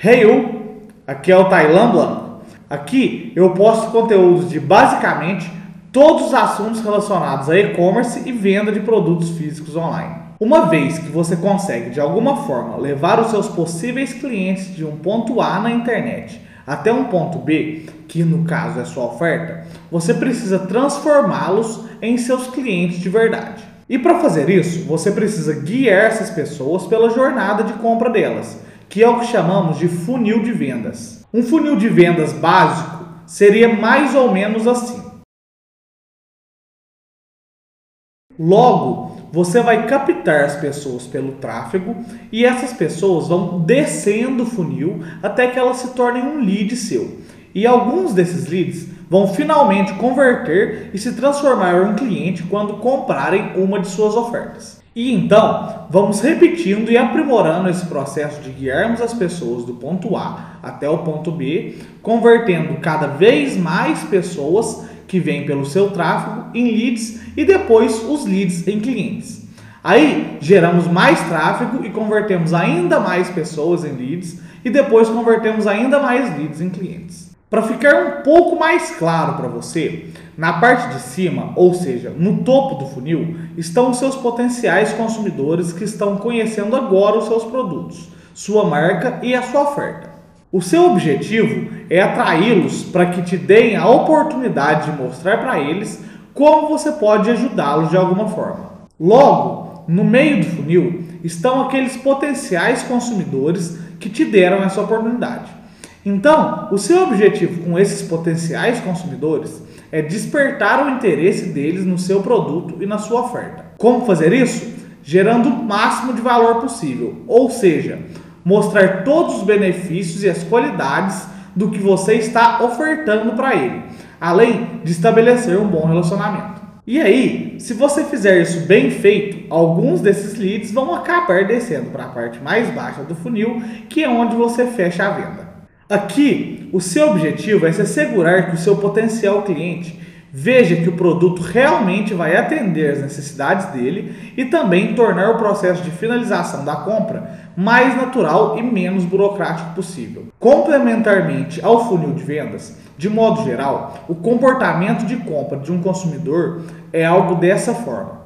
Hey aqui é o Tailan Blanco. Aqui eu posto conteúdos de basicamente todos os assuntos relacionados a e-commerce e venda de produtos físicos online. Uma vez que você consegue de alguma forma levar os seus possíveis clientes de um ponto A na internet até um ponto B, que no caso é sua oferta, você precisa transformá-los em seus clientes de verdade. E para fazer isso, você precisa guiar essas pessoas pela jornada de compra delas que é o que chamamos de funil de vendas. Um funil de vendas básico seria mais ou menos assim. Logo, você vai captar as pessoas pelo tráfego e essas pessoas vão descendo o funil até que elas se tornem um lead seu. E alguns desses leads vão finalmente converter e se transformar em um cliente quando comprarem uma de suas ofertas. E então, vamos repetindo e aprimorando esse processo de guiarmos as pessoas do ponto A até o ponto B, convertendo cada vez mais pessoas que vêm pelo seu tráfego em leads e depois os leads em clientes. Aí geramos mais tráfego e convertemos ainda mais pessoas em leads e depois convertemos ainda mais leads em clientes. Para ficar um pouco mais claro para você, na parte de cima, ou seja, no topo do funil, estão os seus potenciais consumidores que estão conhecendo agora os seus produtos, sua marca e a sua oferta. O seu objetivo é atraí-los para que te deem a oportunidade de mostrar para eles como você pode ajudá-los de alguma forma. Logo, no meio do funil estão aqueles potenciais consumidores que te deram essa oportunidade. Então, o seu objetivo com esses potenciais consumidores é despertar o interesse deles no seu produto e na sua oferta. Como fazer isso? Gerando o máximo de valor possível, ou seja, mostrar todos os benefícios e as qualidades do que você está ofertando para ele, além de estabelecer um bom relacionamento. E aí, se você fizer isso bem feito, alguns desses leads vão acabar descendo para a parte mais baixa do funil, que é onde você fecha a venda. Aqui, o seu objetivo é se assegurar que o seu potencial cliente veja que o produto realmente vai atender as necessidades dele e também tornar o processo de finalização da compra mais natural e menos burocrático possível. Complementarmente ao funil de vendas, de modo geral, o comportamento de compra de um consumidor é algo dessa forma.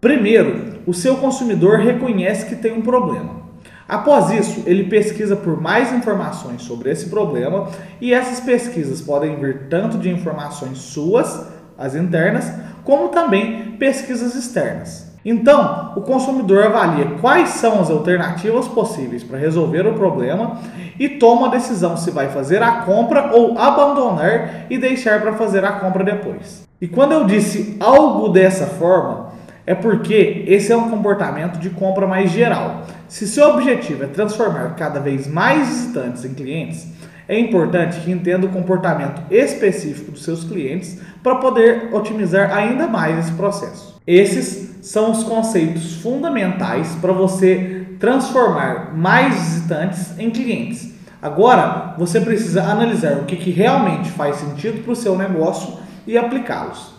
Primeiro, o seu consumidor reconhece que tem um problema. Após isso, ele pesquisa por mais informações sobre esse problema e essas pesquisas podem vir tanto de informações suas, as internas, como também pesquisas externas. Então, o consumidor avalia quais são as alternativas possíveis para resolver o problema e toma a decisão se vai fazer a compra ou abandonar e deixar para fazer a compra depois. E quando eu disse algo dessa forma, é porque esse é um comportamento de compra mais geral. Se seu objetivo é transformar cada vez mais visitantes em clientes, é importante que entenda o comportamento específico dos seus clientes para poder otimizar ainda mais esse processo. Esses são os conceitos fundamentais para você transformar mais visitantes em clientes. Agora, você precisa analisar o que, que realmente faz sentido para o seu negócio e aplicá-los.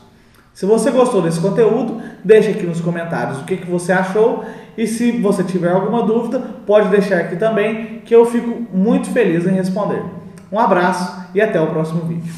Se você gostou desse conteúdo, deixe aqui nos comentários o que, que você achou e se você tiver alguma dúvida, pode deixar aqui também que eu fico muito feliz em responder. Um abraço e até o próximo vídeo.